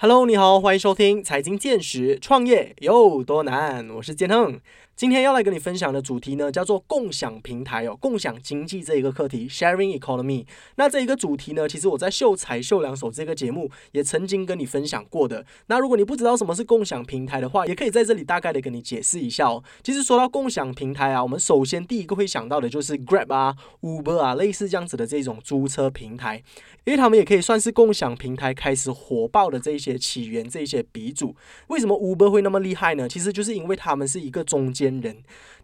Hello，你好，欢迎收听财经见识，创业有多难？我是建亨。今天要来跟你分享的主题呢，叫做共享平台哦，共享经济这一个课题，sharing economy。那这一个主题呢，其实我在秀才秀两手这个节目也曾经跟你分享过的。那如果你不知道什么是共享平台的话，也可以在这里大概的跟你解释一下哦。其实说到共享平台啊，我们首先第一个会想到的就是 Grab 啊、Uber 啊，类似这样子的这种租车平台，因为他们也可以算是共享平台开始火爆的这一些起源，这一些鼻祖。为什么 Uber 会那么厉害呢？其实就是因为他们是一个中间。人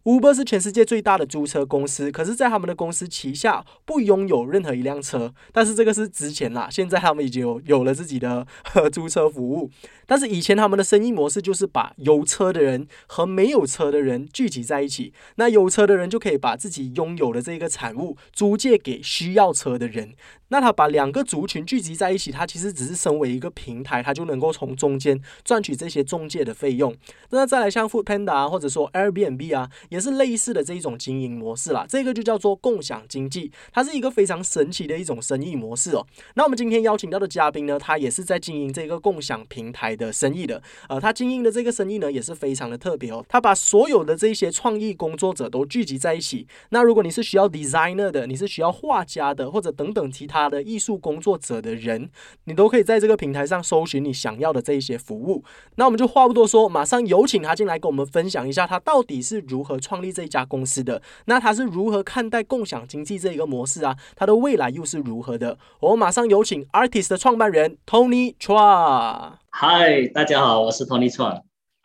，Uber 是全世界最大的租车公司，可是，在他们的公司旗下不拥有任何一辆车。但是这个是之前啦，现在他们已经有有了自己的 租车服务。但是以前他们的生意模式就是把有车的人和没有车的人聚集在一起，那有车的人就可以把自己拥有的这个产物租借给需要车的人。那他把两个族群聚集在一起，他其实只是身为一个平台，他就能够从中间赚取这些中介的费用。那再来像 Food Panda 或者说 Airbnb 啊，也是类似的这一种经营模式啦。这个就叫做共享经济，它是一个非常神奇的一种生意模式哦。那我们今天邀请到的嘉宾呢，他也是在经营这个共享平台。的生意的，呃，他经营的这个生意呢，也是非常的特别哦。他把所有的这些创意工作者都聚集在一起。那如果你是需要 designer 的，你是需要画家的，或者等等其他的艺术工作者的人，你都可以在这个平台上搜寻你想要的这一些服务。那我们就话不多说，马上有请他进来跟我们分享一下，他到底是如何创立这一家公司的？那他是如何看待共享经济这一个模式啊？他的未来又是如何的？我们马上有请 Artist 的创办人 Tony Chua。嗨，大家好，我是 Tony Chua。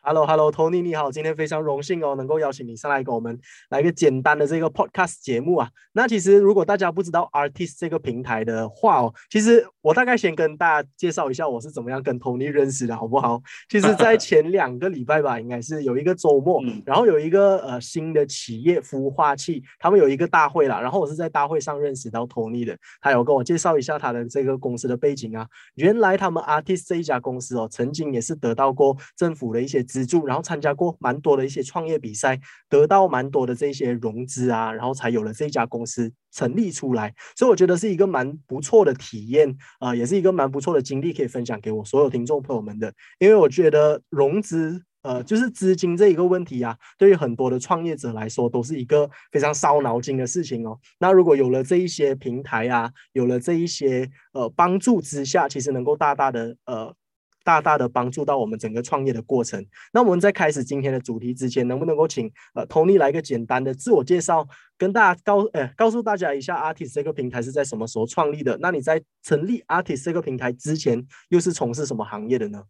Hello，Hello，Tony，你好，今天非常荣幸哦，能够邀请你上来跟我们来一个简单的这个 Podcast 节目啊。那其实如果大家不知道 Artist 这个平台的话哦，其实我大概先跟大家介绍一下我是怎么样跟 Tony 认识的，好不好？其实，在前两个礼拜吧，应该是有一个周末，然后有一个呃新的企业孵化器，他们有一个大会啦，然后我是在大会上认识到 Tony 的，他有跟我介绍一下他的这个公司的背景啊。原来他们 Artist 这一家公司哦，曾经也是得到过政府的一些。资资助，然后参加过蛮多的一些创业比赛，得到蛮多的这些融资啊，然后才有了这家公司成立出来。所以我觉得是一个蛮不错的体验啊，也是一个蛮不错的经历，可以分享给我所有听众朋友们的。因为我觉得融资，呃，就是资金这一个问题啊，对于很多的创业者来说，都是一个非常烧脑筋的事情哦。那如果有了这一些平台啊，有了这一些呃帮助之下，其实能够大大的呃。大大的帮助到我们整个创业的过程。那我们在开始今天的主题之前，能不能够请呃 Tony 来个简单的自我介绍，跟大家告呃告诉大家一下 Artist 这个平台是在什么时候创立的？那你在成立 Artist 这个平台之前，又是从事什么行业的呢？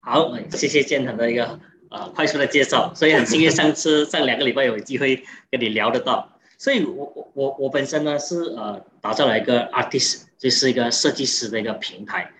好，谢谢建腾的一个呃快速的介绍。所以很幸运上次上两个礼拜有机会跟你聊得到。所以我我我我本身呢是呃打造了一个 Artist，就是一个设计师的一个平台。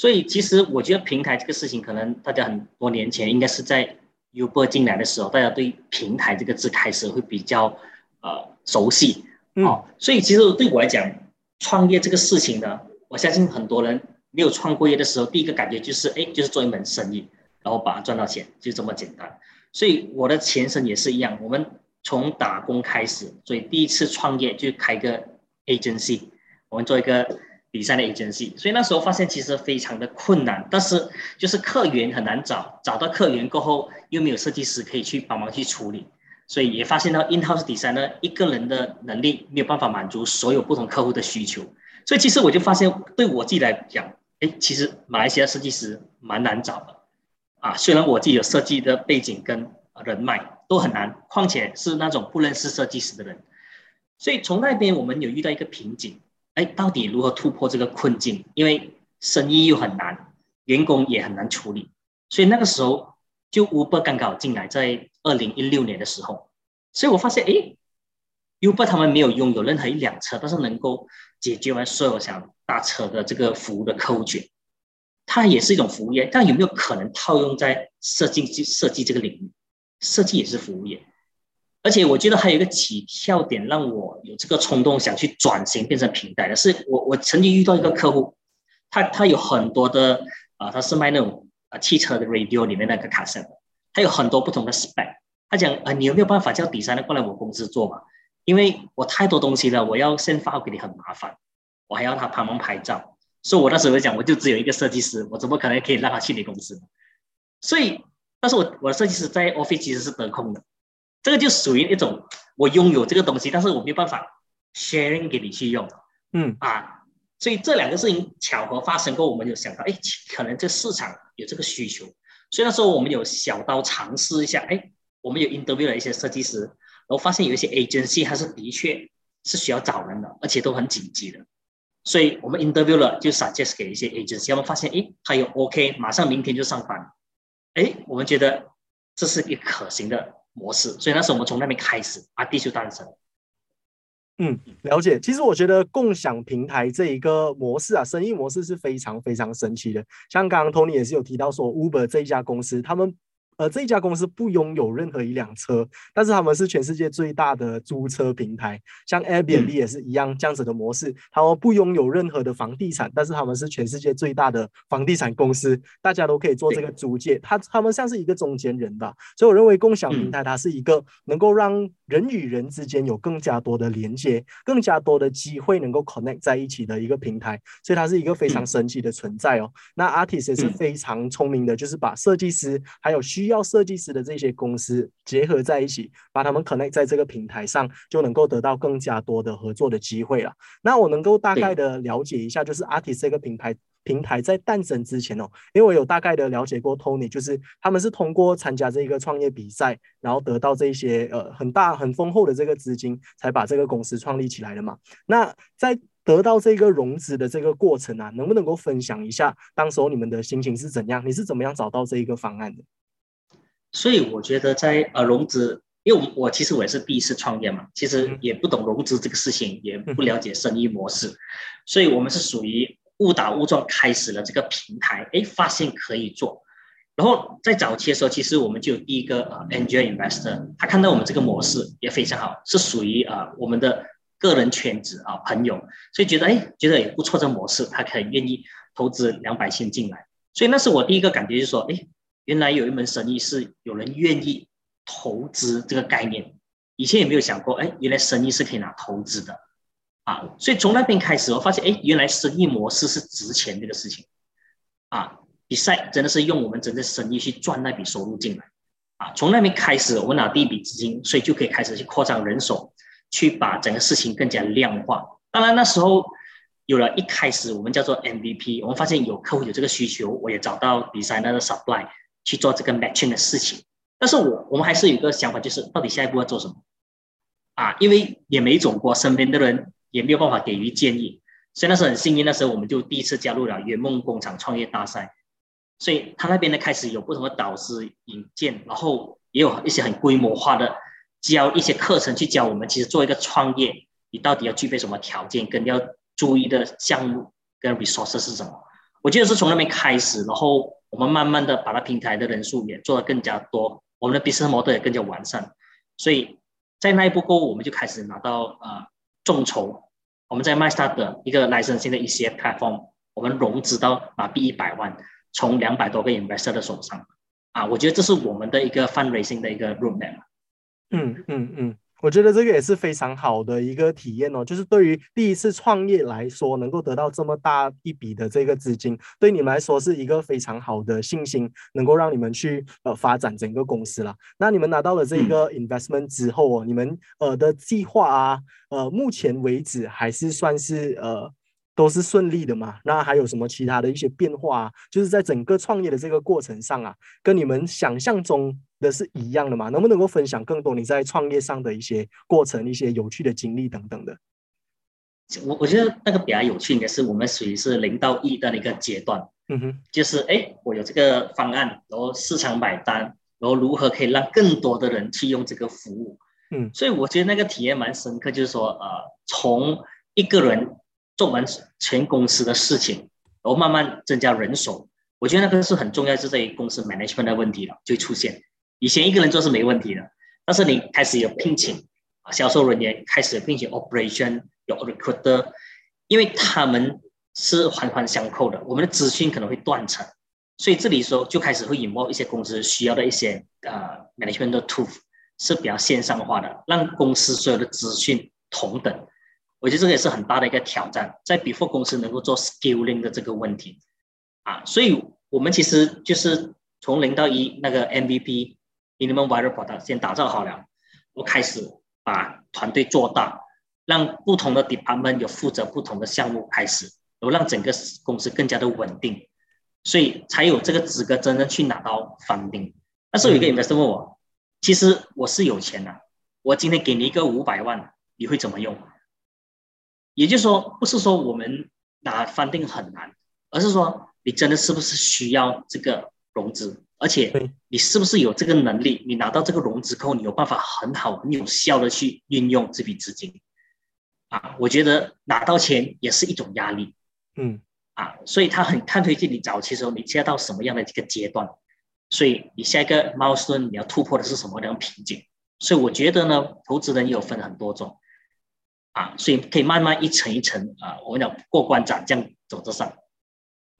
所以其实我觉得平台这个事情，可能大家很多年前应该是在 Uber 进来的时候，大家对平台这个字开始会比较呃熟悉，哦，所以其实对我来讲，创业这个事情呢，我相信很多人没有创过业的时候，第一个感觉就是，哎，就是做一门生意，然后把它赚到钱，就这么简单。所以我的前身也是一样，我们从打工开始，所以第一次创业就开个 agency，我们做一个。比赛的 agency，所以那时候发现其实非常的困难，但是就是客源很难找，找到客源过后又没有设计师可以去帮忙去处理，所以也发现到 in house designer 一个人的能力没有办法满足所有不同客户的需求，所以其实我就发现对我自己来讲，哎，其实马来西亚设计师蛮难找的，啊，虽然我自己有设计的背景跟人脉都很难，况且是那种不认识设计师的人，所以从那边我们有遇到一个瓶颈。哎，到底如何突破这个困境？因为生意又很难，员工也很难处理，所以那个时候就 Uber 刚好进来，在二零一六年的时候，所以我发现，哎，Uber 他们没有拥有任何一辆车，但是能够解决完所有想搭车的这个服务的客户群，它也是一种服务业，但有没有可能套用在设计设计这个领域？设计也是服务业。而且我觉得还有一个起跳点，让我有这个冲动想去转型变成平台的是，我我曾经遇到一个客户，他他有很多的啊，他是卖那种啊汽车的 radio 里面那个卡声，他有很多不同的 spec，他讲啊，你有没有办法叫底下的过来我公司做嘛？因为我太多东西了，我要先发给你很麻烦，我还要他帮忙拍照，所以我那时候讲，我就只有一个设计师，我怎么可能可以让他去你公司？所以，但是我我的设计师在 office 其实是得空的，这个就属于一种我拥有这个东西，但是我没有办法 sharing 给你去用，嗯。啊，所以这两个事情巧合发生过，我们就想到，哎，可能这市场有这个需求，所以那时候我们有小刀尝试一下，哎，我们有 interview 了一些设计师，然后发现有一些 agency 它是的确是需要找人的，而且都很紧急的。所以我们 interview 了，就 suggest 给一些 agency，他们发现，哎，他有 OK，马上明天就上班，哎，我们觉得这是一个可行的模式，所以那时候我们从那边开始，阿弟就诞生。嗯，了解。其实我觉得共享平台这一个模式啊，生意模式是非常非常神奇的。像刚刚 Tony 也是有提到说，Uber 这一家公司，他们。呃，这一家公司不拥有任何一辆车，但是他们是全世界最大的租车平台，像 Airbnb 也是一样这样子的模式。他们不拥有任何的房地产，但是他们是全世界最大的房地产公司，大家都可以做这个租借。他他们像是一个中间人吧，所以我认为共享平台它是一个能够让人与人之间有更加多的连接，更加多的机会能够 connect 在一起的一个平台，所以它是一个非常神奇的存在哦。那 Artist 也是非常聪明的，就是把设计师还有需要设计师的这些公司结合在一起，把他们 connect 在这个平台上，就能够得到更加多的合作的机会了。那我能够大概的了解一下，就是 Artist 这个品牌平台在诞生之前哦，因为我有大概的了解过 Tony，就是他们是通过参加这个创业比赛，然后得到这些呃很大很丰厚的这个资金，才把这个公司创立起来的嘛。那在得到这个融资的这个过程啊，能不能够分享一下，当时候你们的心情是怎样？你是怎么样找到这一个方案的？所以我觉得在呃融资，因为我我其实我也是第一次创业嘛，其实也不懂融资这个事情，也不了解生意模式，所以我们是属于误打误撞开始了这个平台，哎，发现可以做，然后在早期的时候，其实我们就有第一个呃 angel investor，他看到我们这个模式也非常好，是属于啊我们的个人圈子啊朋友，所以觉得哎觉得也不错这模式，他可以愿意投资两百千进来，所以那是我第一个感觉，就是说哎。原来有一门生意是有人愿意投资这个概念，以前也没有想过，哎，原来生意是可以拿投资的，啊，所以从那边开始，我发现，哎，原来生意模式是值钱这个事情，啊，比赛真的是用我们整个生意去赚那笔收入进来，啊，从那边开始，我们拿第一笔资金，所以就可以开始去扩张人手，去把整个事情更加量化。当然那时候有了一开始我们叫做 MVP，我们发现有客户有这个需求，我也找到比赛那个 supply。去做这个 matching 的事情，但是我我们还是有一个想法，就是到底下一步要做什么啊？因为也没走过，身边的人也没有办法给予建议，所以那时候很幸运，那时候我们就第一次加入了圆梦工厂创业大赛，所以他那边呢开始有不同的导师引荐，然后也有一些很规模化的教一些课程去教我们，其实做一个创业，你到底要具备什么条件，跟要注意的项目跟 resources 是什么？我记得是从那边开始，然后。我们慢慢的把它平台的人数也做得更加多，我们的 business model 也更加完善，所以在那一步过后，我们就开始拿到呃众筹，我们在 MyStart 的一个 licensing 的一些 platform，我们融资到马币一百万，从两百多个 investor 的手上，啊，我觉得这是我们的一个 fundraising 的一个 roadmap。嗯嗯嗯。我觉得这个也是非常好的一个体验哦，就是对于第一次创业来说，能够得到这么大一笔的这个资金，对你们来说是一个非常好的信心，能够让你们去呃发展整个公司了。那你们拿到了这个 investment 之后哦，你们呃的计划啊，呃目前为止还是算是呃。都是顺利的嘛？那还有什么其他的一些变化啊？就是在整个创业的这个过程上啊，跟你们想象中的是一样的吗？能不能够分享更多你在创业上的一些过程、一些有趣的经历等等的？我我觉得那个比较有趣应该是，我们属于是零到一的一个阶段。嗯哼，就是哎，我有这个方案，然后市场买单，然后如何可以让更多的人去用这个服务？嗯，所以我觉得那个体验蛮深刻，就是说呃，从一个人。做完全公司的事情，然后慢慢增加人手，我觉得那个是很重要，是在于公司 management 的问题了，就出现。以前一个人做是没问题的，但是你开始有聘请啊，销售人员开始有聘请 operation 有 recruiter，因为他们是环环相扣的，我们的资讯可能会断层，所以这里说就开始会引爆一些公司需要的一些呃 management 的 tool 是比较线上化的，让公司所有的资讯同等。我觉得这个也是很大的一个挑战，在 before 公司能够做 scaling 的这个问题啊，所以我们其实就是从零到一那个 MVP minimum viable product 先打造好了，我开始把团队做大，让不同的 department 有负责不同的项目开始，然后让整个公司更加的稳定，所以才有这个资格真正去拿到 funding。但是有一个 investor 问我，其实我是有钱的，我今天给你一个五百万，你会怎么用？也就是说，不是说我们拿 funding 很难，而是说你真的是不是需要这个融资，而且你是不是有这个能力？你拿到这个融资后，你有办法很好、很有效的去运用这笔资金啊？我觉得拿到钱也是一种压力，嗯，啊，所以他很看推荐你早期时候你现在到什么样的一个阶段，所以你下一个 milestone 你要突破的是什么样的瓶颈？所以我觉得呢，投资人也有分很多种。啊，所以可以慢慢一层一层啊，我们讲过关斩将走着上。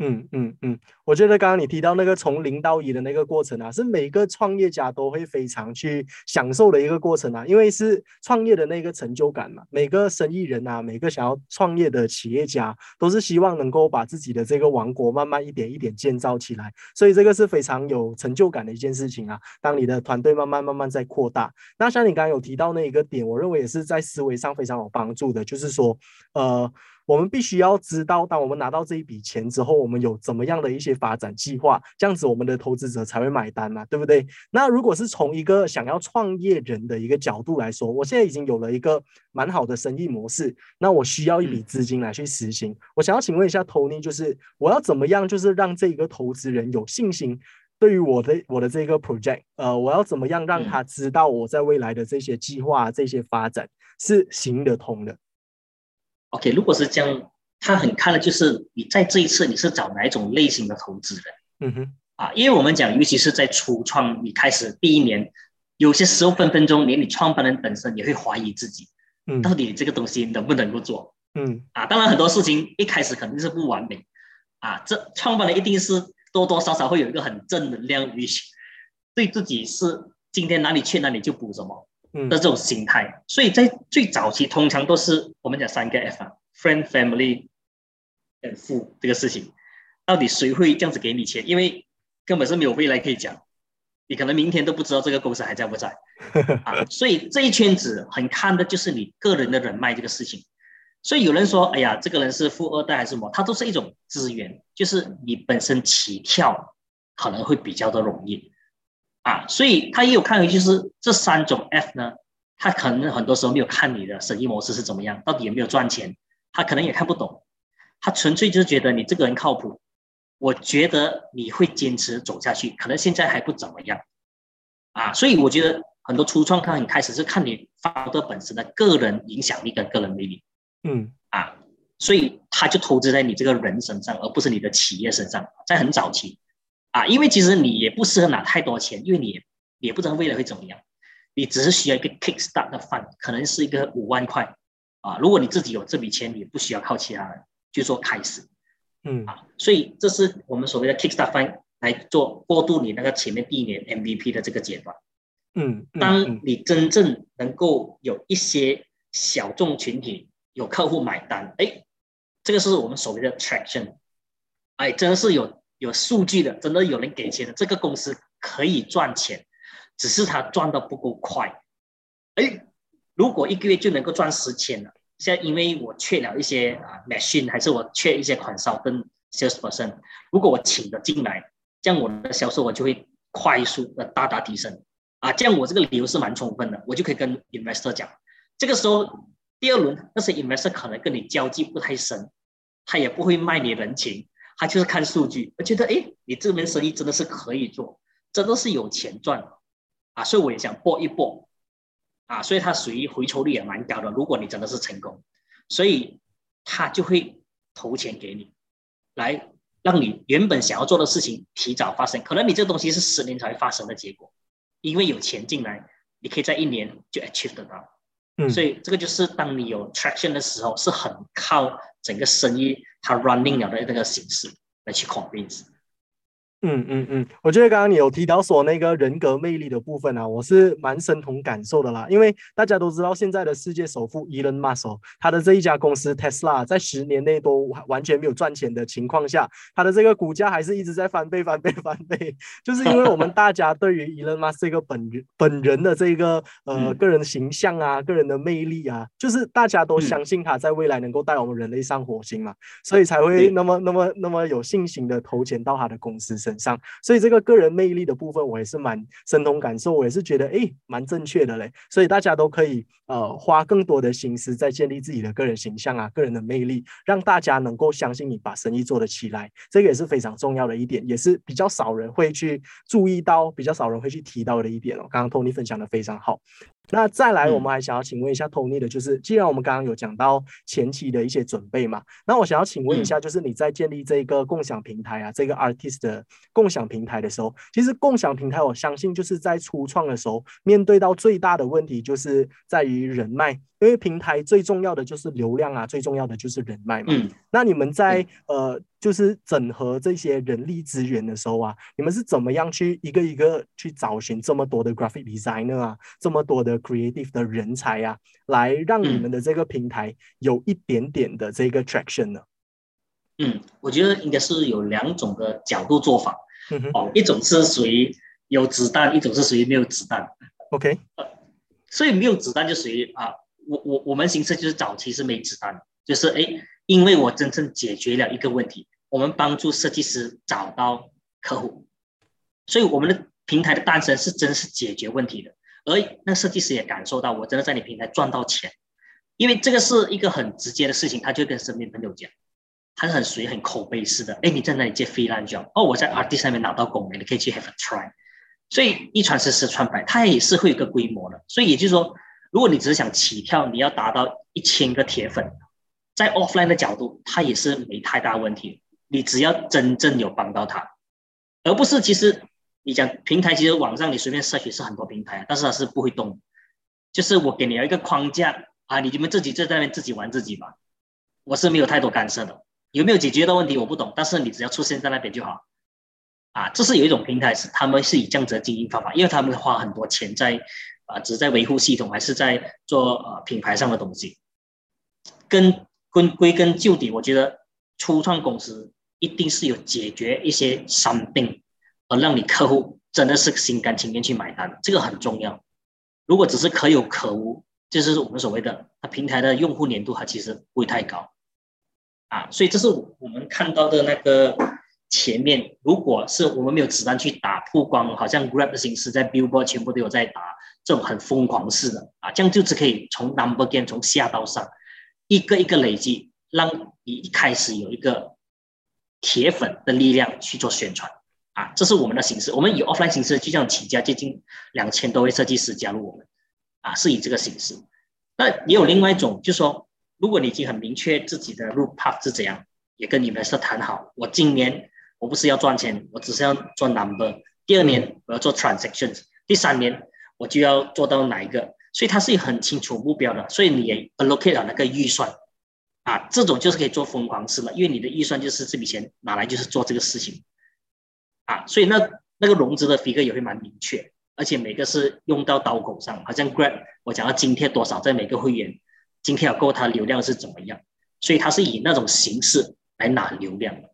嗯嗯嗯，我觉得刚刚你提到那个从零到一的那个过程啊，是每个创业家都会非常去享受的一个过程啊，因为是创业的那个成就感嘛。每个生意人啊，每个想要创业的企业家，都是希望能够把自己的这个王国慢慢一点一点建造起来，所以这个是非常有成就感的一件事情啊。当你的团队慢慢慢慢在扩大，那像你刚刚有提到那一个点，我认为也是在思维上非常有帮助的，就是说，呃。我们必须要知道，当我们拿到这一笔钱之后，我们有怎么样的一些发展计划，这样子我们的投资者才会买单嘛，对不对？那如果是从一个想要创业人的一个角度来说，我现在已经有了一个蛮好的生意模式，那我需要一笔资金来去实行。我想要请问一下 Tony，就是我要怎么样，就是让这一个投资人有信心，对于我的我的这个 project，呃，我要怎么样让他知道我在未来的这些计划、这些发展是行得通的？OK，如果是这样，他很看的就是你在这一次你是找哪一种类型的投资人，嗯哼，啊，因为我们讲，尤其是在初创，你开始第一年，有些时候分分钟连你创办人本身也会怀疑自己，嗯，到底这个东西能不能够做，嗯，啊，当然很多事情一开始肯定是不完美，啊，这创办人一定是多多少少会有一个很正能量语气，对自己是今天哪里缺哪里就补什么。的这种心态，所以在最早期通常都是我们讲三个 F 啊，friend、family、and 富这个事情，到底谁会这样子给你钱？因为根本是没有未来可以讲，你可能明天都不知道这个公司还在不在 啊。所以这一圈子很看的就是你个人的人脉这个事情。所以有人说，哎呀，这个人是富二代还是什么？他都是一种资源，就是你本身起跳可能会比较的容易。啊，所以他也有看回，就是这三种 F 呢，他可能很多时候没有看你的生意模式是怎么样，到底有没有赚钱，他可能也看不懂，他纯粹就是觉得你这个人靠谱，我觉得你会坚持走下去，可能现在还不怎么样，啊，所以我觉得很多初创他很开始是看你发的本身的个人影响力跟个人魅力，嗯，啊，所以他就投资在你这个人身上，而不是你的企业身上，在很早期。啊，因为其实你也不适合拿太多钱，因为你也不知道未来会怎么样，你只是需要一个 kick start 的 fund，可能是一个五万块啊。如果你自己有这笔钱，你不需要靠其他人，就说开始，嗯啊，所以这是我们所谓的 kick start fund 来做过渡你那个前面第一年 MVP 的这个阶段。嗯，当你真正能够有一些小众群体有客户买单，哎，这个是我们所谓的 traction，哎，真的是有。有数据的，真的有人给钱的，这个公司可以赚钱，只是他赚的不够快。哎，如果一个月就能够赚十千了，现在因为我缺了一些啊 machine，还是我缺一些款销跟 sales person，如果我请的进来，这样我的销售额就会快速的大大提升。啊，这样我这个理由是蛮充分的，我就可以跟 investor 讲，这个时候第二轮那些 investor 可能跟你交际不太深，他也不会卖你人情。他就是看数据，我觉得哎，你这门生意真的是可以做，真的是有钱赚啊！所以我也想搏一搏啊！所以它属于回酬率也蛮高的。如果你真的是成功，所以他就会投钱给你，来让你原本想要做的事情提早发生。可能你这个东西是十年才会发生的结果，因为有钱进来，你可以在一年就 achieve 得到。嗯，所以这个就是当你有 traction 的时候，是很靠整个生意。它 running 了的那个形式来去 convince。嗯嗯嗯，我觉得刚刚你有提到说那个人格魅力的部分啊，我是蛮深同感受的啦。因为大家都知道，现在的世界首富 Elon Musk，他的这一家公司 Tesla 在十年内都完全没有赚钱的情况下，他的这个股价还是一直在翻倍、翻倍、翻倍，就是因为我们大家对于 Elon Musk 这个本人本人的这个呃个人形象啊、个人的魅力啊，就是大家都相信他在未来能够带我们人类上火星嘛，所以才会那么、那么、那么有信心的投钱到他的公司身上，所以这个个人魅力的部分，我也是蛮深同感受，我也是觉得哎，蛮正确的嘞。所以大家都可以呃花更多的心思在建立自己的个人形象啊、个人的魅力，让大家能够相信你把生意做得起来，这个也是非常重要的一点，也是比较少人会去注意到、比较少人会去提到的一点哦。刚刚 Tony 分享的非常好。那再来，我们还想要请问一下 Tony 的，就是既然我们刚刚有讲到前期的一些准备嘛，那我想要请问一下，就是你在建立这个共享平台啊，这个 artist 的共享平台的时候，其实共享平台，我相信就是在初创的时候，面对到最大的问题就是在于人脉，因为平台最重要的就是流量啊，最重要的就是人脉嘛。嗯。那你们在呃。就是整合这些人力资源的时候啊，你们是怎么样去一个一个去找寻这么多的 graphic designer 啊，这么多的 creative 的人才啊，来让你们的这个平台有一点点的这个 traction 呢？嗯，我觉得应该是有两种的角度做法。哦，一种是属于有子弹，一种是属于没有子弹。OK，所以没有子弹就属于啊，我我我们形式就是早期是没子弹，就是哎。因为我真正解决了一个问题，我们帮助设计师找到客户，所以我们的平台的诞生是真是解决问题的，而那设计师也感受到我真的在你平台赚到钱，因为这个是一个很直接的事情，他就跟身边朋友讲，他是很随很口碑式的，哎，你在哪里接飞烂角哦，我在 R D 上面拿到工你可以去 have a try，所以一传十十传百，它也是会有个规模的，所以也就是说，如果你只是想起跳，你要达到一千个铁粉。在 offline 的角度，它也是没太大问题。你只要真正有帮到他，而不是其实你讲平台，其实网上你随便 search 是很多平台，但是它是不会动。就是我给你一个框架啊，你们自己在那边自己玩自己吧，我是没有太多干涉的。有没有解决的问题我不懂，但是你只要出现在那边就好。啊，这是有一种平台是他们是以这样子的经营方法，因为他们花很多钱在啊，只是在维护系统，还是在做呃品牌上的东西，跟。归归根究底，我觉得初创公司一定是有解决一些伤病，而让你客户真的是心甘情愿去买单，这个很重要。如果只是可有可无，就是我们所谓的它平台的用户粘度，它其实不会太高啊。所以这是我们看到的那个前面，如果是我们没有子弹去打曝光，好像 Grab 的形式在 Billboard 全部都有在打这种很疯狂式的啊，这样就只可以从 Number Game 从下到上。一个一个累积，让你一开始有一个铁粉的力量去做宣传啊，这是我们的形式。我们以 offline 形式就这样起家，接近两千多位设计师加入我们啊，是以这个形式。那也有另外一种，就是说，如果你已经很明确自己的路 path 是怎样，也跟你们是谈好，我今年我不是要赚钱，我只是要做 number。第二年我要做 transactions，第三年我就要做到哪一个？所以它是很清楚目标的，所以你也 allocate 了那个预算，啊，这种就是可以做疯狂式了，因为你的预算就是这笔钱拿来就是做这个事情，啊，所以那那个融资的 figure 也会蛮明确，而且每个是用到刀口上，好像 Grab 我讲到津贴多少在每个会员，津贴要够它流量是怎么样，所以它是以那种形式来拿流量的，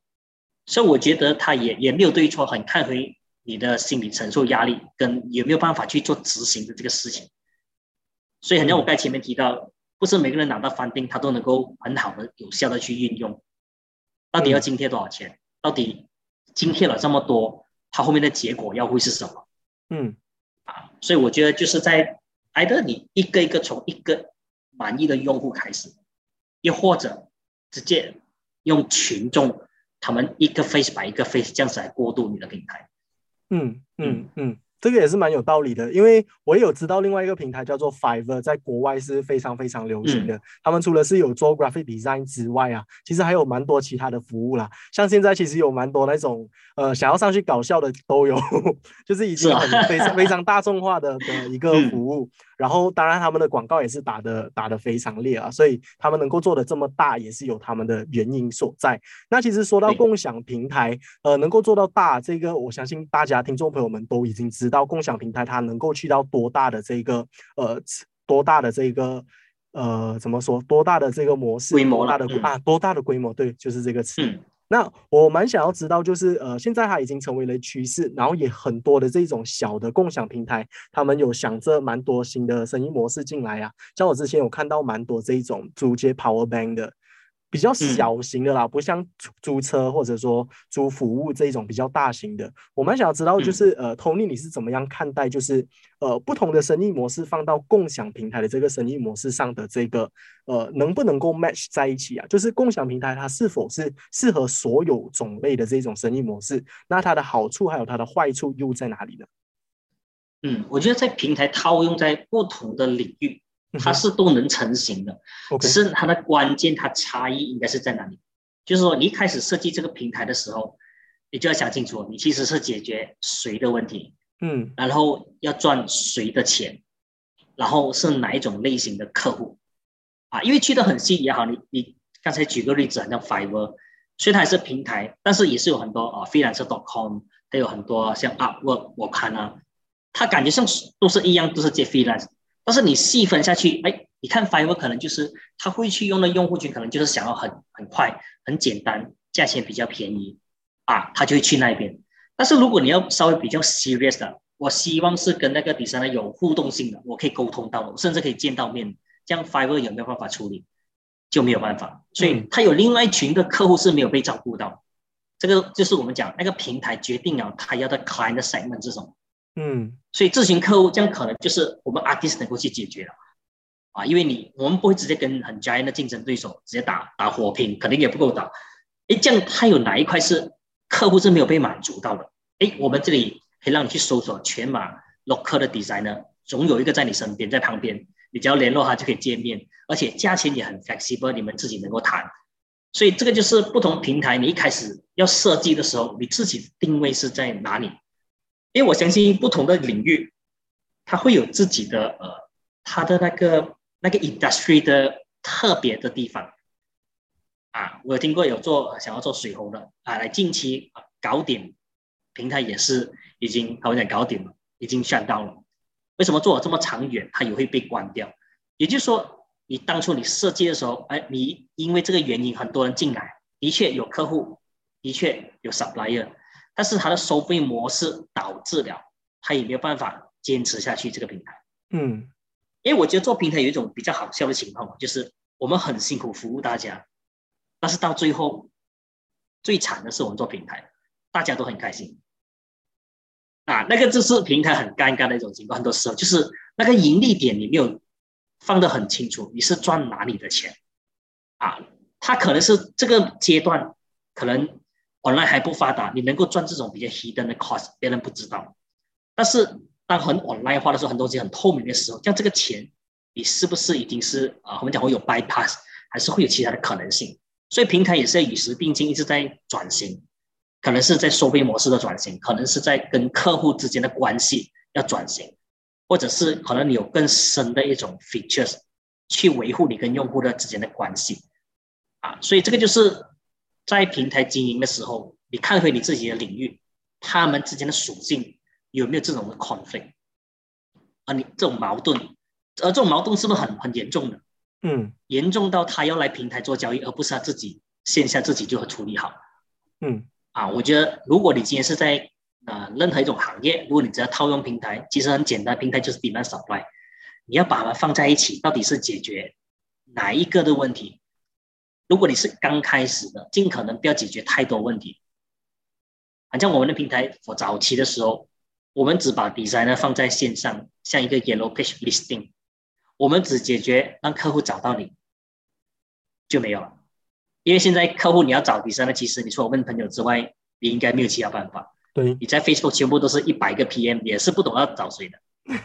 所以我觉得它也也没有对错，很看回你的心理承受压力跟有没有办法去做执行的这个事情。所以，很像我刚才前面提到，不是每个人拿到翻定，他都能够很好的、有效的去运用。到底要津贴多少钱？到底津贴了这么多，它后面的结果要会是什么？嗯，啊，所以我觉得就是在挨着你一个一个从一个满意的用户开始，又或者直接用群众他们一个 face 把一个 face 这样子来过渡你的平台。嗯嗯嗯。这个也是蛮有道理的，因为我也有知道另外一个平台叫做 Fiverr，在国外是非常非常流行的。他们除了是有做 graphic design 之外啊，其实还有蛮多其他的服务啦。像现在其实有蛮多那种呃想要上去搞笑的都有，就是已经很非常非常大众化的的一个服务。然后当然他们的广告也是打的打的非常烈啊，所以他们能够做的这么大，也是有他们的原因所在。那其实说到共享平台，呃，能够做到大，这个我相信大家听众朋友们都已经知道，共享平台它能够去到多大的这个呃多大的这个呃怎么说多大的这个模式规模大的啊多大的规模，对，就是这个词。那我蛮想要知道，就是呃，现在它已经成为了趋势，然后也很多的这种小的共享平台，他们有想着蛮多新的生意模式进来啊。像我之前有看到蛮多这种租借 Power Bank 的。比较小型的啦，不像租租车或者说租服务这种比较大型的。我蛮想要知道，就是呃，Tony 你是怎么样看待，就是呃不同的生意模式放到共享平台的这个生意模式上的这个呃能不能够 match 在一起啊？就是共享平台它是否是适合所有种类的这种生意模式？那它的好处还有它的坏处又在哪里呢？嗯，我觉得在平台套用在不同的领域。它是都能成型的，只是它的关键，它差异应该是在哪里？就是说，你一开始设计这个平台的时候，你就要想清楚，你其实是解决谁的问题，嗯，然后要赚谁的钱，然后是哪一种类型的客户啊？因为去的很细也好，你你刚才举个例子，像 Fiverr，虽然它是平台，但是也是有很多啊，freelancer.com，还有很多像 Upwork，我看啊，它感觉上都是一样，都是接 freelance。但是你细分下去，哎，你看 Fiverr 可能就是他会去用的用户群，可能就是想要很很快、很简单、价钱比较便宜啊，他就会去那边。但是如果你要稍微比较 serious 的，我希望是跟那个第三方有互动性的，我可以沟通到，甚至可以见到面。这样 Fiverr 有没有办法处理？就没有办法。所以他有另外一群的客户是没有被照顾到。这个就是我们讲那个平台决定了他要的 client segment 这种。嗯，所以咨询客户这样可能就是我们 artist 能够去解决了啊，因为你我们不会直接跟很 giant 的竞争对手直接打打火拼，肯定也不够打。哎，这样他有哪一块是客户是没有被满足到的？哎，我们这里可以让你去搜索全马 local 的 designer，总有一个在你身边，在旁边，你只要联络他就可以见面，而且价钱也很 flexible，你们自己能够谈。所以这个就是不同平台，你一开始要设计的时候，你自己定位是在哪里？因为我相信不同的领域，它会有自己的呃，它的那个那个 industry 的特别的地方啊。我听过有做想要做水喉的啊，来近期搞点平台也是已经好像搞点了，已经上到了。为什么做了这么长远，它也会被关掉？也就是说，你当初你设计的时候，哎，你因为这个原因，很多人进来，的确有客户，的确有 supplier。但是它的收费模式导致了他也没有办法坚持下去这个平台。嗯，因为我觉得做平台有一种比较好笑的情况，就是我们很辛苦服务大家，但是到最后最惨的是我们做平台，大家都很开心啊，那个就是平台很尴尬的一种情况。很多时候就是那个盈利点你没有放得很清楚，你是赚哪里的钱啊？他可能是这个阶段可能。Online 还不发达，你能够赚这种比较 hidden 的 cost，别人不知道。但是当很 online 化的时候，很多东西很透明的时候，像这个钱，你是不是已经是啊？我们讲会有 bypass，还是会有其他的可能性？所以平台也是要与时并进，一直在转型，可能是在收费模式的转型，可能是在跟客户之间的关系要转型，或者是可能你有更深的一种 features 去维护你跟用户的之间的关系啊。所以这个就是。在平台经营的时候，你看回你自己的领域，他们之间的属性有没有这种的 conflict 啊？你这种矛盾，而这种矛盾是不是很很严重的？嗯，严重到他要来平台做交易，而不是他自己线下自己就处理好。嗯，啊，我觉得如果你今天是在啊任何一种行业，如果你只要套用平台，其实很简单，平台就是 demand supply，你要把它放在一起，到底是解决哪一个的问题？如果你是刚开始的，尽可能不要解决太多问题。好像我们的平台，我早期的时候，我们只把 designer 放在线上，像一个 yellow page listing，我们只解决让客户找到你，就没有了。因为现在客户你要找 designer，其实你除了问朋友之外，你应该没有其他办法。对，你在 Facebook 全部都是一百个 PM，也是不懂要找谁的。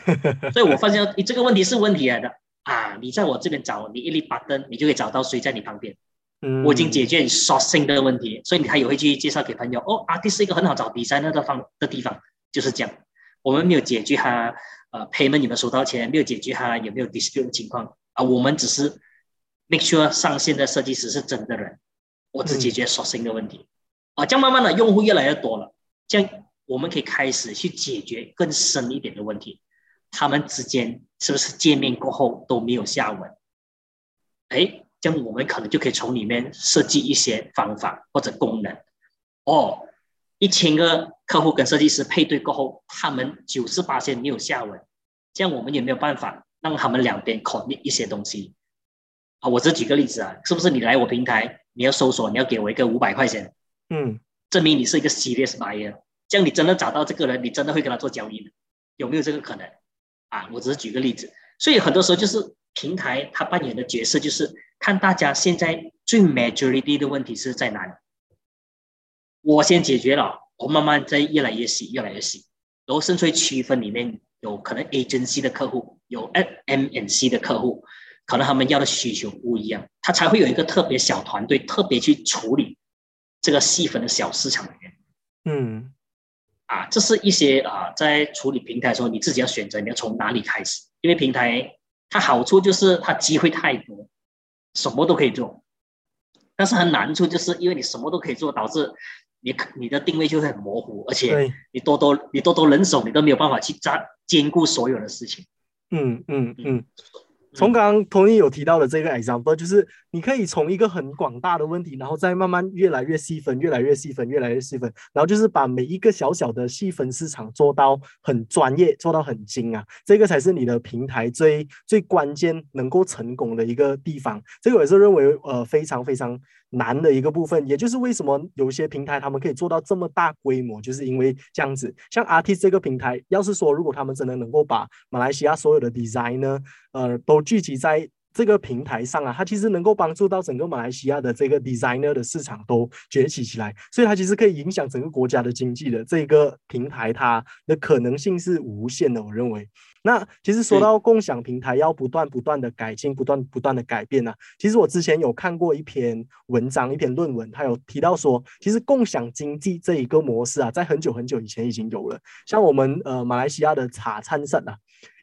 所以我发现你这个问题是问题来的啊！你在我这边找，你一粒把灯，你就可以找到谁在你旁边。我已经解决你 sourcing 的问题，所以你还有会去介绍给朋友哦。Artist 是一个很好找 designer 的方的地方，就是这样。我们没有解决他呃 payment 有没有收到钱，没有解决他有没有 dispute 的情况啊，我们只是 make sure 上线的设计师是真的人，我只解决 sourcing 的问题啊，这样慢慢的用户越来越多了，这样我们可以开始去解决更深一点的问题，他们之间是不是见面过后都没有下文？哎，这样我们可能就可以从里面设计一些方法或者功能哦。一千个客户跟设计师配对过后，他们九十八线没有下文，这样我们也没有办法让他们两边 commit 一些东西啊？我只举个例子啊，是不是你来我平台，你要搜索，你要给我一个五百块钱，嗯，证明你是一个 serious buyer，这样你真的找到这个人，你真的会跟他做交易的，有没有这个可能啊？我只是举个例子，所以很多时候就是平台它扮演的角色，就是看大家现在最 majority 的问题是在哪里。我先解决了，我慢慢再越来越细，越来越细，然后甚至区分里面有可能 agency 的客户，有 M N C 的客户，可能他们要的需求不一样，他才会有一个特别小团队，特别去处理这个细分的小市场里面。嗯，啊，这是一些啊，在处理平台的时候，你自己要选择你要从哪里开始，因为平台它好处就是它机会太多，什么都可以做，但是它难处就是因为你什么都可以做，导致。你你的定位就会很模糊，而且你多多你多多人手，你都没有办法去兼兼顾所有的事情。嗯嗯嗯。从刚刚 Tony 有提到的这个 example，就是你可以从一个很广大的问题，然后再慢慢越来越细分，越来越细分，越来越细分，然后就是把每一个小小的细分市场做到很专业，做到很精啊，这个才是你的平台最最关键能够成功的一个地方。这个也是认为呃非常非常。难的一个部分，也就是为什么有些平台他们可以做到这么大规模，就是因为这样子。像 Artist 这个平台，要是说如果他们真的能够把马来西亚所有的 designer，呃，都聚集在这个平台上啊，它其实能够帮助到整个马来西亚的这个 designer 的市场都崛起起来，所以它其实可以影响整个国家的经济的。这个平台它的可能性是无限的，我认为。那其实说到共享平台要不断不断的改进，不断不断的改变呢。其实我之前有看过一篇文章，一篇论文，它有提到说，其实共享经济这一个模式啊，在很久很久以前已经有了。像我们呃马来西亚的茶餐室啊，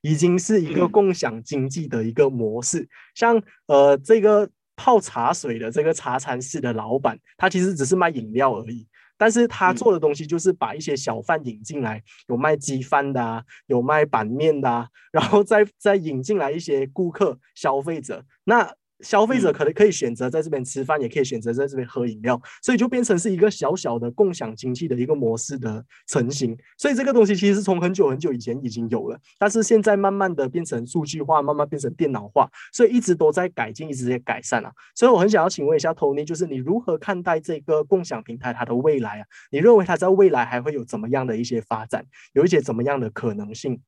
已经是一个共享经济的一个模式。像呃这个泡茶水的这个茶餐室的老板，他其实只是卖饮料而已。但是他做的东西就是把一些小贩引进来，有卖鸡饭的，有卖板面的，然后再再引进来一些顾客消费者，那。消费者可能可以选择在这边吃饭，也可以选择在这边喝饮料，所以就变成是一个小小的共享经济的一个模式的成型。所以这个东西其实从很久很久以前已经有了，但是现在慢慢的变成数据化，慢慢变成电脑化，所以一直都在改进，一直在改善啊。所以我很想要请问一下 Tony，就是你如何看待这个共享平台它的未来啊？你认为它在未来还会有怎么样的一些发展，有一些怎么样的可能性？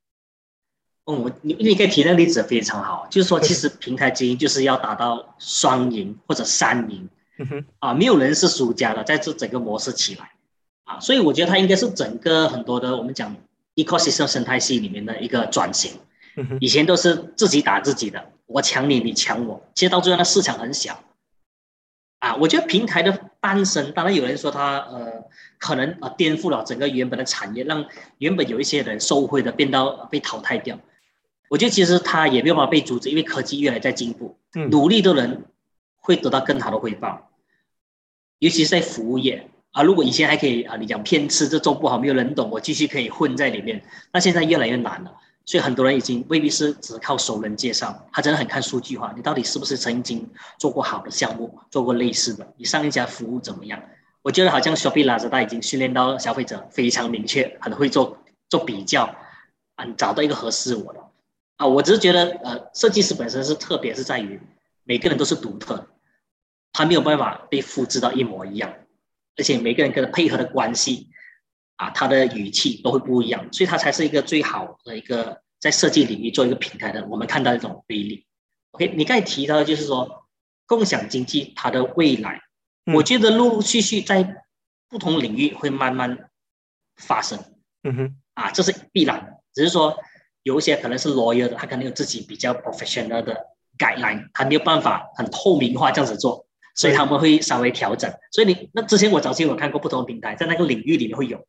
我你你可以提那个例子非常好，就是说其实平台经营就是要达到双赢或者三赢，啊，没有人是输家的，在这整个模式起来，啊，所以我觉得它应该是整个很多的我们讲 ecosystem 生态系里面的一个转型，以前都是自己打自己的，我抢你，你抢我，其实到最后那市场很小，啊，我觉得平台的诞生，当然有人说它呃可能啊颠覆了整个原本的产业，让原本有一些人受惠的变到被淘汰掉。我觉得其实他也没有办法被阻止，因为科技越来在进步，努力的人会得到更好的回报。尤其是在服务业啊，如果以前还可以啊，你讲偏吃这做不好，没有人懂，我继续可以混在里面。那现在越来越难了，所以很多人已经未必是只靠熟人介绍，他真的很看数据化。你到底是不是曾经做过好的项目，做过类似的？你上一家服务怎么样？我觉得好像 Shopee、Lazada 已经训练到消费者非常明确，很会做做比较，啊，找到一个合适我的。啊，我只是觉得，呃，设计师本身是特别，是在于每个人都是独特，他没有办法被复制到一模一样，而且每个人跟他配合的关系，啊，他的语气都会不一样，所以他才是一个最好的一个在设计领域做一个平台的。我们看到一种威力。OK，你刚才提到的就是说，共享经济它的未来，我觉得陆陆续续在不同领域会慢慢发生。嗯哼，啊，这是必然的，只是说。有一些可能是 lawyer 的，他可能有自己比较 professional 的 guideline，他没有办法很透明化这样子做，所以他们会稍微调整。所以你那之前我早期我看过不同的平台，在那个领域里面会有，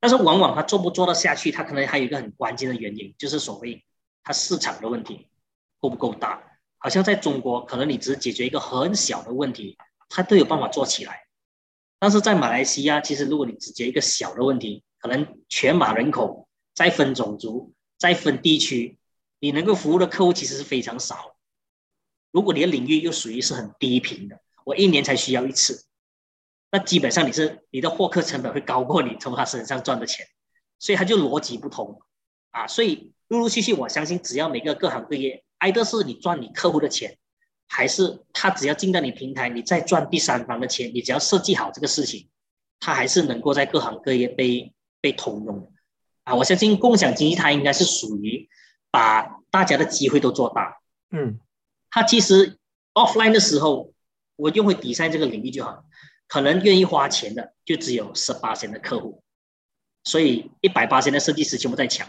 但是往往他做不做得下去，他可能还有一个很关键的原因，就是所谓他市场的问题够不够大。好像在中国，可能你只是解决一个很小的问题，他都有办法做起来。但是在马来西亚，其实如果你只解一个小的问题，可能全马人口再分种族、再分地区，你能够服务的客户其实是非常少。如果你的领域又属于是很低频的，我一年才需要一次，那基本上你是你的获客成本会高过你从他身上赚的钱，所以他就逻辑不同啊。所以陆陆续续，我相信只要每个各行各业，挨的是你赚你客户的钱，还是他只要进到你平台，你再赚第三方的钱，你只要设计好这个事情，他还是能够在各行各业被被通用的啊。我相信共享经济它应该是属于把大家的机会都做大，嗯。它其实 offline 的时候，我用会底赛这个领域就好，可能愿意花钱的就只有十八线的客户，所以一百八线的设计师全部在抢。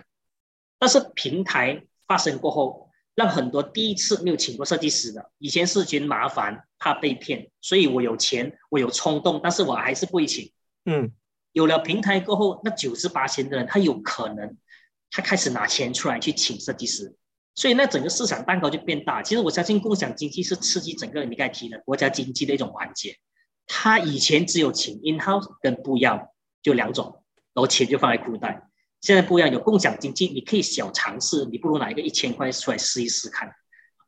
但是平台发生过后，让很多第一次没有请过设计师的，以前是觉得麻烦，怕被骗，所以我有钱，我有冲动，但是我还是不会请。嗯，有了平台过后，那九十八千的人，他有可能他开始拿钱出来去请设计师。所以那整个市场蛋糕就变大。其实我相信共享经济是刺激整个你刚才提的国家经济的一种环节。他以前只有请 in house 跟不一样，就两种，然后钱就放在裤袋。现在不一样，有共享经济，你可以小尝试，你不如拿一个一千块出来试一试看。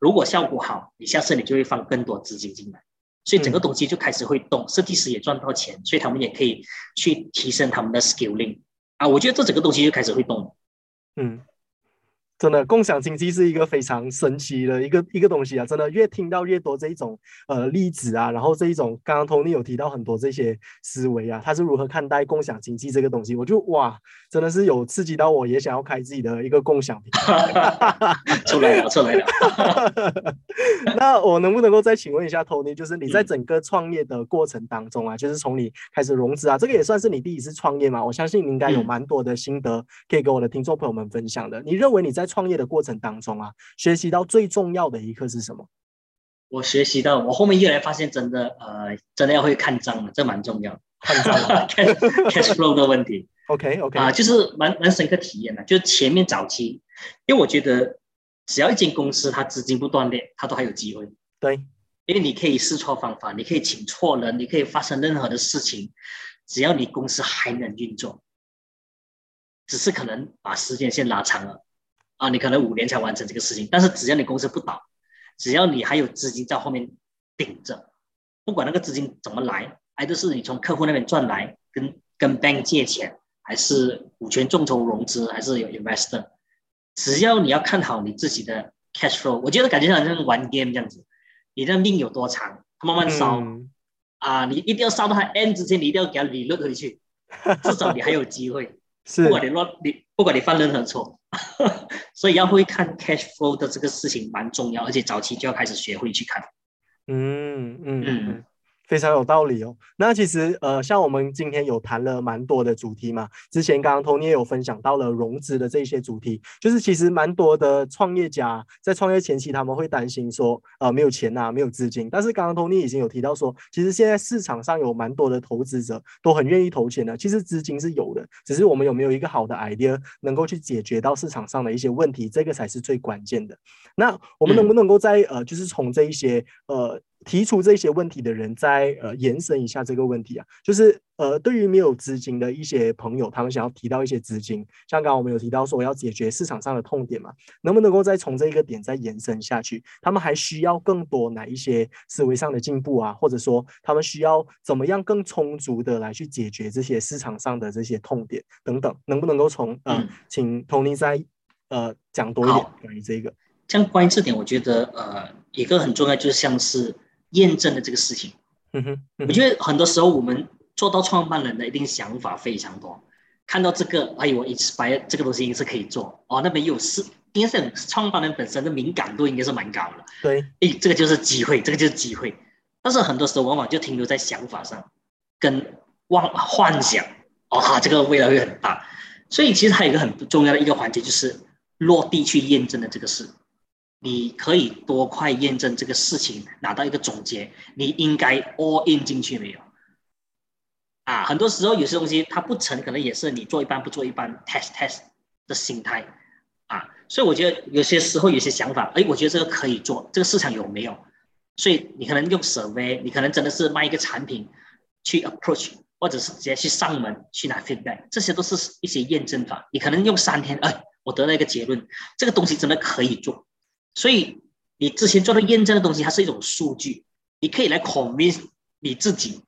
如果效果好，你下次你就会放更多资金进来。所以整个东西就开始会动，设计师也赚到钱，所以他们也可以去提升他们的 skilling 啊。我觉得这整个东西就开始会动。嗯。真的，共享经济是一个非常神奇的一个一个东西啊！真的，越听到越多这一种呃例子啊，然后这一种刚刚 Tony 有提到很多这些思维啊，他是如何看待共享经济这个东西？我就哇，真的是有刺激到我，也想要开自己的一个共享平台。出来了，出来了。那我能不能够再请问一下 Tony，就是你在整个创业的过程当中啊，就是从你开始融资啊，这个也算是你第一次创业嘛？我相信你应该有蛮多的心得可以跟我的听众朋友们分享的。你认为你在创业的过程当中啊，学习到最重要的一课是什么？我学习到，我后面越来发现，真的，呃，真的要会看账了，这蛮重要。看账，cash cash flow 的问题。OK OK 啊，就是蛮蛮深刻体验的。就是前面早期，因为我觉得，只要一间公司它资金不断裂，它都还有机会。对，因为你可以试错方法，你可以请错人，你可以发生任何的事情，只要你公司还能运作，只是可能把时间线拉长了。啊，你可能五年才完成这个事情，但是只要你公司不倒，只要你还有资金在后面顶着，不管那个资金怎么来，还都是你从客户那边赚来，跟跟 bank 借钱，还是股权众筹融资，还是有 investor，只要你要看好你自己的 cash flow，我觉得感觉好像玩 game 这样子，你的命有多长，它慢慢烧，啊，你一定要烧到它 end 之前，你一定要给它理论回去，至少你还有机会。是，不管你乱，你不管你犯任何错，所以要会看 cash flow 的这个事情蛮重要，而且早期就要开始学会去看。嗯嗯嗯。非常有道理哦。那其实呃，像我们今天有谈了蛮多的主题嘛。之前刚刚 Tony 也有分享到了融资的这些主题，就是其实蛮多的创业家在创业前期他们会担心说，呃，没有钱呐，没有资金。但是刚刚 Tony 已经有提到说，其实现在市场上有蛮多的投资者都很愿意投钱的。其实资金是有的，只是我们有没有一个好的 idea 能够去解决到市场上的一些问题，这个才是最关键的。那我们能不能够在呃，就是从这一些呃。提出这些问题的人，再呃延伸一下这个问题啊，就是呃对于没有资金的一些朋友，他们想要提到一些资金，像刚刚我们有提到说要解决市场上的痛点嘛，能不能够再从这一个点再延伸下去？他们还需要更多哪一些思维上的进步啊，或者说他们需要怎么样更充足的来去解决这些市场上的这些痛点等等？能不能够从呃，请 Tony 再呃讲多一点关于这个？像关于这点，我觉得呃一个很重要就是像是。验证了这个事情，嗯哼，我觉得很多时候我们做到创办人的一定想法非常多，看到这个，哎呦，我 inspire 这个东西应该是可以做。哦，那边有是，应该是创办人本身的敏感度应该是蛮高的，对，诶，这个就是机会，这个就是机会，但是很多时候往往就停留在想法上，跟妄幻想，哦，这个未来会很大，所以其实还有一个很重要的一个环节就是落地去验证的这个事。你可以多快验证这个事情，拿到一个总结？你应该 all in 进去没有？啊，很多时候有些东西它不成，可能也是你做一半不做一半，test test 的心态啊。所以我觉得有些时候有些想法，哎，我觉得这个可以做，这个市场有没有？所以你可能用 survey，你可能真的是卖一个产品去 approach，或者是直接去上门去拿 feedback，这些都是一些验证法。你可能用三天，哎，我得到一个结论，这个东西真的可以做。所以你之前做的验证的东西，它是一种数据，你可以来 convince 你自己，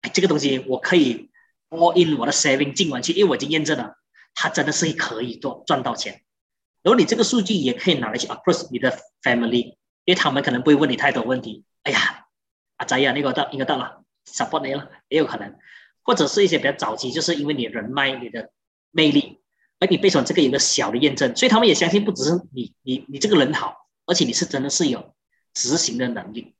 哎，这个东西我可以 all in 我的 saving 进完去，因为我已经验证了，它真的是可以做赚到钱。然后你这个数据也可以拿来去 approach 你的 family。因为他们可能不会问你太多问题。哎呀，阿仔呀，那个到应该到了，support 你了，也有可能，或者是一些比较早期，就是因为你人脉、你的魅力，而你背上这个有个小的验证，所以他们也相信不只是你，你你这个人好，而且你是真的是有执行的能力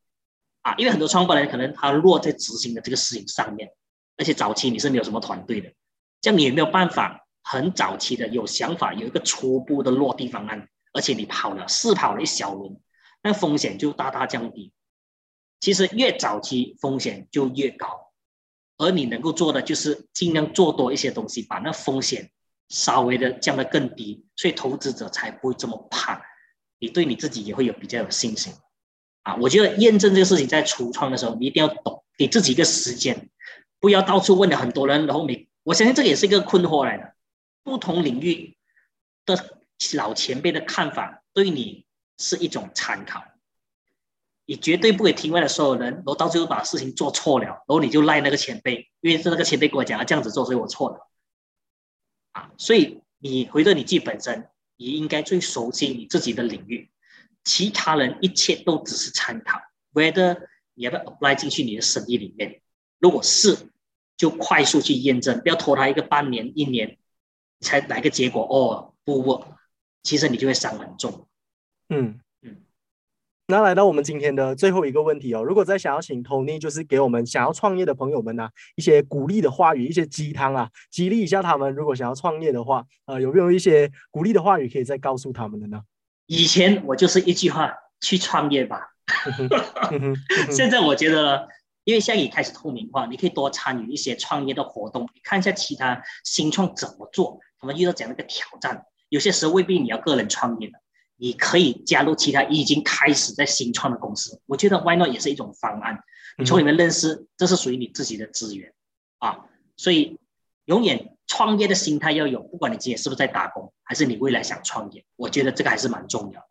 啊。因为很多创办人可能他落在执行的这个事情上面，而且早期你是没有什么团队的，这样你也没有办法很早期的有想法，有一个初步的落地方案，而且你跑了试跑了一小轮。那风险就大大降低。其实越早期风险就越高，而你能够做的就是尽量做多一些东西，把那风险稍微的降得更低，所以投资者才不会这么怕。你对你自己也会有比较有信心啊！我觉得验证这个事情在初创的时候，你一定要懂，给自己一个时间，不要到处问了很多人，然后你，我相信这个也是一个困惑来的。不同领域的老前辈的看法对你。是一种参考，你绝对不可以听外的所有人，然后到最后把事情做错了，然后你就赖那个前辈，因为是那个前辈跟我讲要这样子做，所以我错了。啊，所以你回到你自己本身，你应该最熟悉你自己的领域，其他人一切都只是参考。Whether 你要不要 apply 进去你的生意里面，如果是，就快速去验证，不要拖他一个半年、一年才来个结果。哦，不不，其实你就会伤很重。嗯，那来到我们今天的最后一个问题哦，如果再想要请 Tony，就是给我们想要创业的朋友们呢一些鼓励的话语，一些鸡汤啊，激励一下他们。如果想要创业的话，呃，有没有一些鼓励的话语可以再告诉他们的呢？以前我就是一句话，去创业吧。现在我觉得，因为现在也开始透明化，你可以多参与一些创业的活动，看一下其他新创怎么做，他们遇到怎样的一个挑战。有些时候未必你要个人创业的。你可以加入其他已经开始在新创的公司，我觉得 Why not 也是一种方案。你从里面认识，这是属于你自己的资源啊。所以，永远创业的心态要有，不管你今天是不是在打工，还是你未来想创业，我觉得这个还是蛮重要的。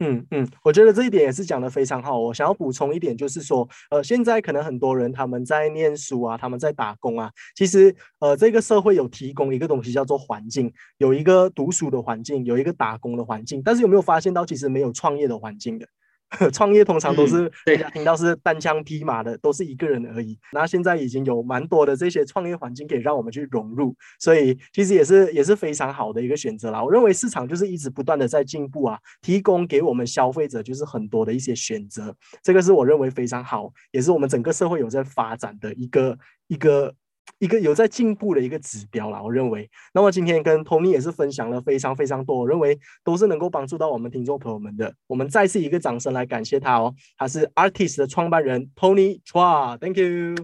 嗯嗯，我觉得这一点也是讲的非常好。我想要补充一点，就是说，呃，现在可能很多人他们在念书啊，他们在打工啊，其实，呃，这个社会有提供一个东西叫做环境，有一个读书的环境，有一个打工的环境，但是有没有发现到，其实没有创业的环境的？创业通常都是大家听到是单枪匹马的，都是一个人而已。那现在已经有蛮多的这些创业环境可以让我们去融入，所以其实也是也是非常好的一个选择啦。我认为市场就是一直不断的在进步啊，提供给我们消费者就是很多的一些选择，这个是我认为非常好，也是我们整个社会有在发展的一个一个。一个有在进步的一个指标啦，我认为。那么今天跟 Tony 也是分享了非常非常多，我认为都是能够帮助到我们听众朋友们的。我们再次一个掌声来感谢他哦，他是 Artist 的创办人 Tony Chua，Thank you，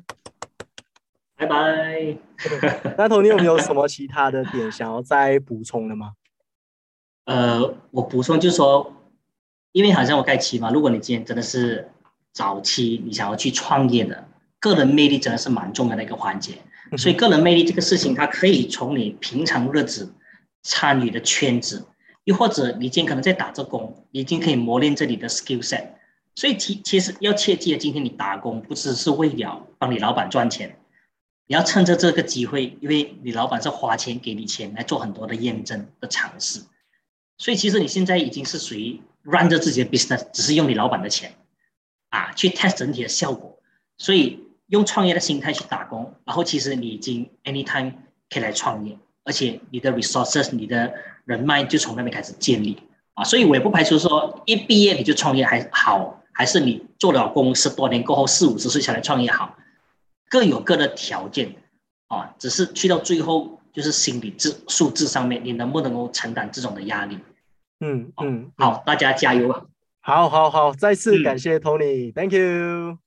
拜拜。那 Tony 有没有什么其他的点想要再补充的吗？呃，我补充就是说，因为好像我盖期嘛，如果你今天真的是早期你想要去创业的，个人魅力真的是蛮重要的一个环节。所以，个人魅力这个事情，它可以从你平常日子参与的圈子，又或者你今天可能在打着工，已经可以磨练这里的 skill set。所以，其其实要切记的，今天你打工不只是为了帮你老板赚钱，你要趁着这个机会，因为你老板是花钱给你钱来做很多的验证的尝试。所以，其实你现在已经是属于 run 着自己的 business，只是用你老板的钱啊去 test 整体的效果。所以。用创业的心态去打工，然后其实你已经 anytime 可以来创业，而且你的 resources、你的人脉就从那边开始建立啊，所以我也不排除说一毕业你就创业还好，还是你做了工十多年过后四五十岁才来创业好，各有各的条件啊，只是去到最后就是心理质素质上面，你能不能够承担这种的压力？嗯嗯，好，大家加油啊！好好好，再次感谢 Tony，Thank you。